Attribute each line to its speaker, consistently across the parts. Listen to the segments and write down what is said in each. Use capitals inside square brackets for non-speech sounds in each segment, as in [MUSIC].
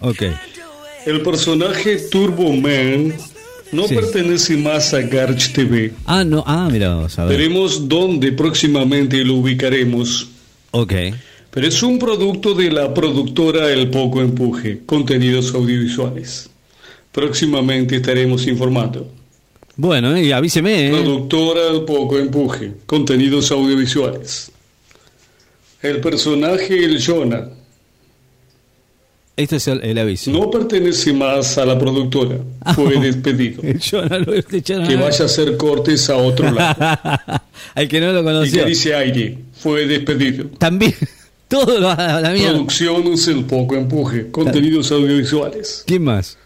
Speaker 1: Ok.
Speaker 2: El personaje Turbo Man no
Speaker 1: Sí.
Speaker 2: pertenece más a Garch TV.
Speaker 1: Ah, no. Ah, mira, vamos a ver.
Speaker 2: Veremos dónde próximamente lo ubicaremos.
Speaker 1: Ok.
Speaker 2: Pero es un producto de la productora El Poco Empuje, contenidos audiovisuales. Próximamente estaremos informando.
Speaker 1: Bueno, y avíseme, ¿eh?
Speaker 2: Productora El Poco Empuje, contenidos audiovisuales. El personaje El Jonah
Speaker 1: Esto es el, el aviso.
Speaker 2: no pertenece más a la productora. Fue despedido. [LAUGHS]
Speaker 1: El Jonah lo
Speaker 2: Que vaya a hacer cortes a otro lado. [LAUGHS]
Speaker 1: Al que no lo
Speaker 2: Y
Speaker 1: conoció.
Speaker 2: que dice aire. Fue despedido.
Speaker 1: También. [LAUGHS] Todo lo a la mierda.
Speaker 2: Producciones El Poco Empuje, contenidos audiovisuales.
Speaker 1: ¿Quién más?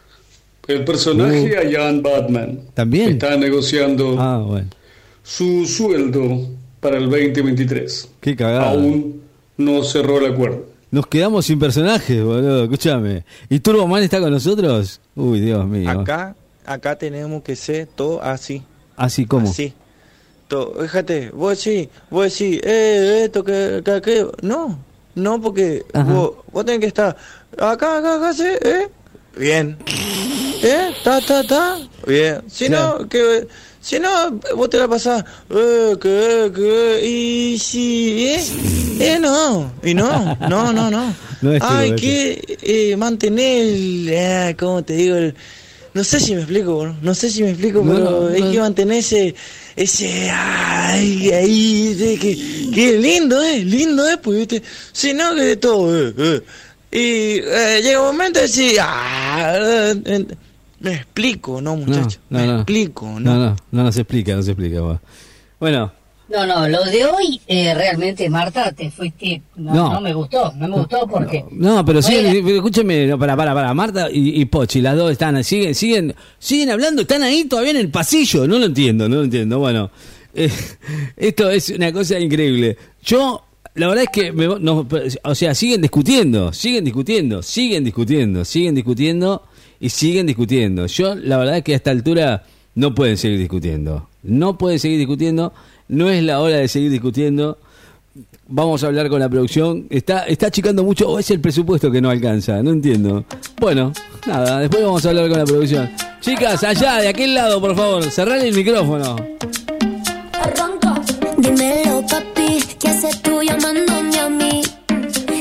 Speaker 2: El personaje Ian Batman
Speaker 1: ¿También?
Speaker 2: está negociando
Speaker 1: Ah, bueno.
Speaker 2: su sueldo para el 2023.
Speaker 1: Qué cagada.
Speaker 2: Aún no cerró el acuerdo.
Speaker 1: Nos quedamos sin personajes, boludo. Escúchame. ¿Y Turbo Man está con nosotros? Uy, Dios mío.
Speaker 3: Acá, acá tenemos que ser todo así.
Speaker 1: Así como.
Speaker 3: Así. Todo. Fíjate, vos sí, vos sí, eh, esto, que, que, que- No, no, porque vos, vos tenés que estar acá, acá, acá, sí, eh. Bien. ¿Eh? Ta, ta, ta. Bien. Si no, que. Si no, vos te la pasás. Eh, que, que. Y si. ¿Eh? Eh, no. Y no. No, no, no. [LAUGHS]
Speaker 1: No
Speaker 3: Hay que eh, mantener. el- eh, ¿Cómo te digo? El- no sé si me explico, bro. no sé si me explico,
Speaker 1: No,
Speaker 3: pero
Speaker 1: no,
Speaker 3: hay
Speaker 1: no.
Speaker 3: que mantener ese, ese, ay, ahí, de que, que lindo es, lindo es, pues, viste, si no, que de todo, eh, eh. y eh, llega un momento de decir, ah, me explico, no,
Speaker 1: No,
Speaker 3: muchacho,
Speaker 1: no,
Speaker 3: me
Speaker 1: no.
Speaker 3: explico,
Speaker 1: No,
Speaker 3: no.
Speaker 1: no, no nos explica, no se explica. va. Bueno,
Speaker 4: No, no, lo de hoy eh, realmente, Marta, te fuiste. No,
Speaker 1: No.
Speaker 4: no. me gustó, no me gustó porque.
Speaker 1: no, pero sí, escúcheme, no, para, para, para, Marta y, y Pochi, las dos están, siguen, siguen, siguen hablando, están ahí todavía en el pasillo, no lo entiendo, no lo entiendo. Bueno, eh, [LAUGHS] esto es una cosa increíble. Yo, la verdad es que, me- no, o sea, siguen discutiendo, siguen discutiendo, siguen discutiendo, siguen discutiendo y siguen discutiendo. Yo, la verdad es que a esta altura no pueden seguir discutiendo, no pueden seguir discutiendo, no es la hora de seguir discutiendo. Vamos a hablar con la producción. Está, está achicando mucho o es el presupuesto que no alcanza, no entiendo. Bueno, nada, después vamos a hablar con la producción. Chicas, allá, de aquel lado, por favor, cerrale el micrófono.
Speaker 5: Dímelo, papi, ¿qué haces tú llamándome a mí?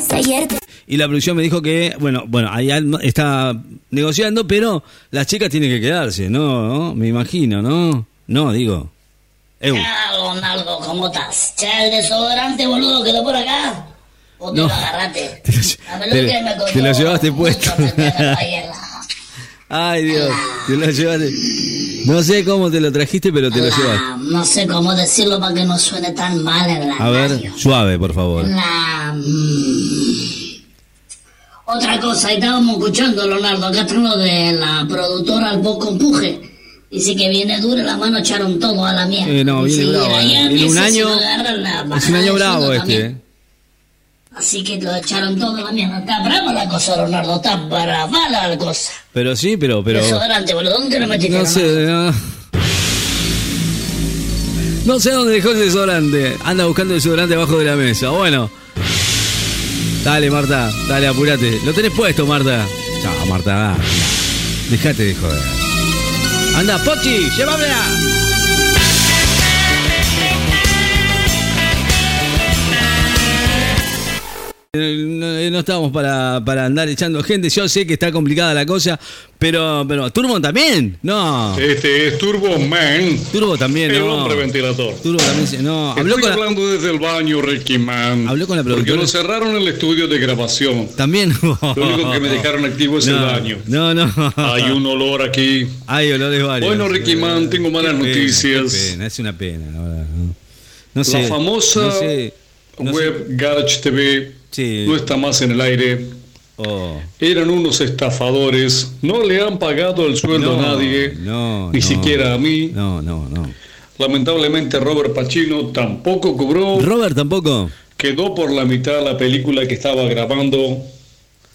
Speaker 5: Si ayer te
Speaker 1: Y la producción me dijo que, bueno, bueno, ahí está negociando, pero las chicas tienen que quedarse, ¿no? ¿No? Me imagino, ¿no? No, digo. Eu.
Speaker 4: Ah, Ronaldo, ¿cómo estás? Che, el desodorante, boludo, quedó por acá. ¿O te
Speaker 1: No.
Speaker 4: lo agarraste? [LAUGHS]
Speaker 1: Te lo- te-
Speaker 4: me
Speaker 1: te lo llevaste puesto. Ay, Dios, te lo llevaste. No sé cómo te lo trajiste, pero te lo
Speaker 4: la-
Speaker 1: llevaste.
Speaker 4: No sé cómo decirlo para que no suene tan mal en la
Speaker 1: A ver,
Speaker 4: radio.
Speaker 1: suave, por favor.
Speaker 4: La... Otra cosa, estábamos escuchando, Leonardo, acá está lo de la productora al poco empuje. Dice que viene dura la mano, echaron todo a la mierda.
Speaker 1: Eh, no, viene bravo, eh. Viene un año- Es un año bravo este. ¿eh?
Speaker 4: Así que lo echaron todo a la mierda. Está brava la cosa, Leonardo, está brava la cosa.
Speaker 1: Pero sí, pero, pero.
Speaker 4: Desodorante, boludo, ¿dónde lo metiste?
Speaker 1: No sé, no. No sé dónde dejó el desodorante. Anda buscando el desodorante abajo de la mesa. Bueno. Dale, Marta. Dale, apurate. Lo tenés puesto, Marta. Chao, Marta. va. Dejate de joder. Anda, Pochi, llévamela. No, eh, no estamos para, para andar echando gente. Yo sé que está complicada la cosa, pero, pero Turbo también. No.
Speaker 2: Este es Turbo Man,
Speaker 1: Turbo también,
Speaker 2: el
Speaker 1: no.
Speaker 2: hombre ventilador.
Speaker 1: Turbo también, no. Habló
Speaker 2: Estoy
Speaker 1: con la,
Speaker 2: hablando desde el baño, Ricky Man.
Speaker 1: Habló con la
Speaker 2: Porque
Speaker 1: productora.
Speaker 2: lo cerraron el estudio de grabación.
Speaker 1: también.
Speaker 2: Lo único que me [LAUGHS] dejaron activo es el baño.
Speaker 1: No, no.
Speaker 2: Hay un olor aquí.
Speaker 1: Hay olores varios.
Speaker 2: Bueno, Ricky Man, tengo malas
Speaker 1: pena,
Speaker 2: noticias.
Speaker 1: pena, es una pena, la verdad. No, sé.
Speaker 2: La famosa
Speaker 1: no sé.
Speaker 2: web Garage TV
Speaker 1: Sí.
Speaker 2: no está más en el aire.
Speaker 1: Oh,
Speaker 2: Eran unos estafadores. No le han pagado el sueldo
Speaker 1: no,
Speaker 2: a nadie.
Speaker 1: No,
Speaker 2: ni
Speaker 1: no.
Speaker 2: siquiera a mí.
Speaker 1: No, no, no.
Speaker 2: Lamentablemente Robert Pacino tampoco cobró.
Speaker 1: Robert tampoco.
Speaker 2: Quedó por la mitad la película que estaba grabando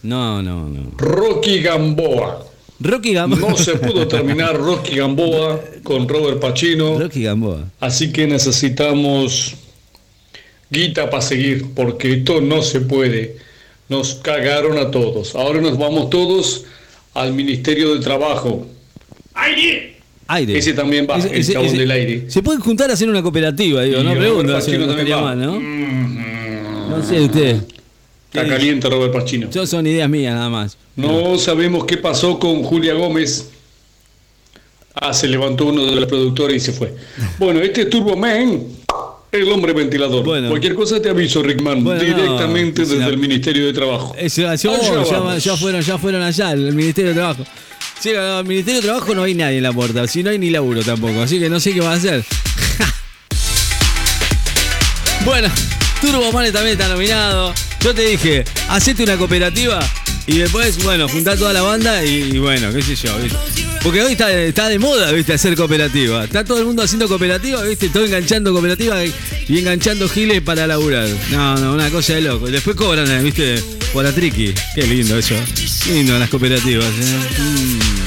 Speaker 1: No, no, no.
Speaker 2: Rocky Gamboa.
Speaker 1: Rocky Gamboa.
Speaker 2: No se pudo terminar [LAUGHS] Rocky Gamboa con Robert Pacino.
Speaker 1: Rocky Gamboa.
Speaker 2: Así que necesitamos guita para seguir, porque esto no se puede. Nos cagaron a todos. Ahora nos vamos todos al Ministerio de Trabajo.
Speaker 6: ¡Aire!
Speaker 1: Aire.
Speaker 2: Ese también va, el chabón del aire.
Speaker 1: Se pueden juntar a hacer una cooperativa, digo,
Speaker 2: Y
Speaker 1: no pregunto. Si no mal, ¿no?
Speaker 2: Mm,
Speaker 1: No sé usted.
Speaker 2: Está caliente Robert Pacino.
Speaker 1: Yo son ideas mías nada más.
Speaker 2: No sabemos qué pasó con Julia Gómez. Ah, se levantó uno de los productores y se fue. [LAUGHS] Bueno, este es Turbo Man, el hombre ventilador.
Speaker 1: Bueno.
Speaker 2: Cualquier cosa te aviso, Rickman,
Speaker 1: Bueno,
Speaker 2: directamente
Speaker 1: es
Speaker 2: desde el Ministerio de Trabajo.
Speaker 1: Eso, ya, fueron, ya fueron allá, el Ministerio de Trabajo. Sí, el Ministerio de Trabajo no hay nadie en la puerta, si no hay ni laburo tampoco, así que no sé qué va a hacer. [LAUGHS] bueno, Turbo Mane también está nominado. Yo te dije, hacete una cooperativa y después, bueno, juntá toda la banda y, bueno, qué sé yo, ¿viste? Porque hoy está, está de moda, viste, hacer cooperativa. Está todo el mundo haciendo cooperativa, viste, todo enganchando cooperativa y, enganchando giles para laburar. No, no, una cosa de loco. Después cobran, viste, por la triqui. Qué lindo eso. Lindo las cooperativas. ¿eh? Mm.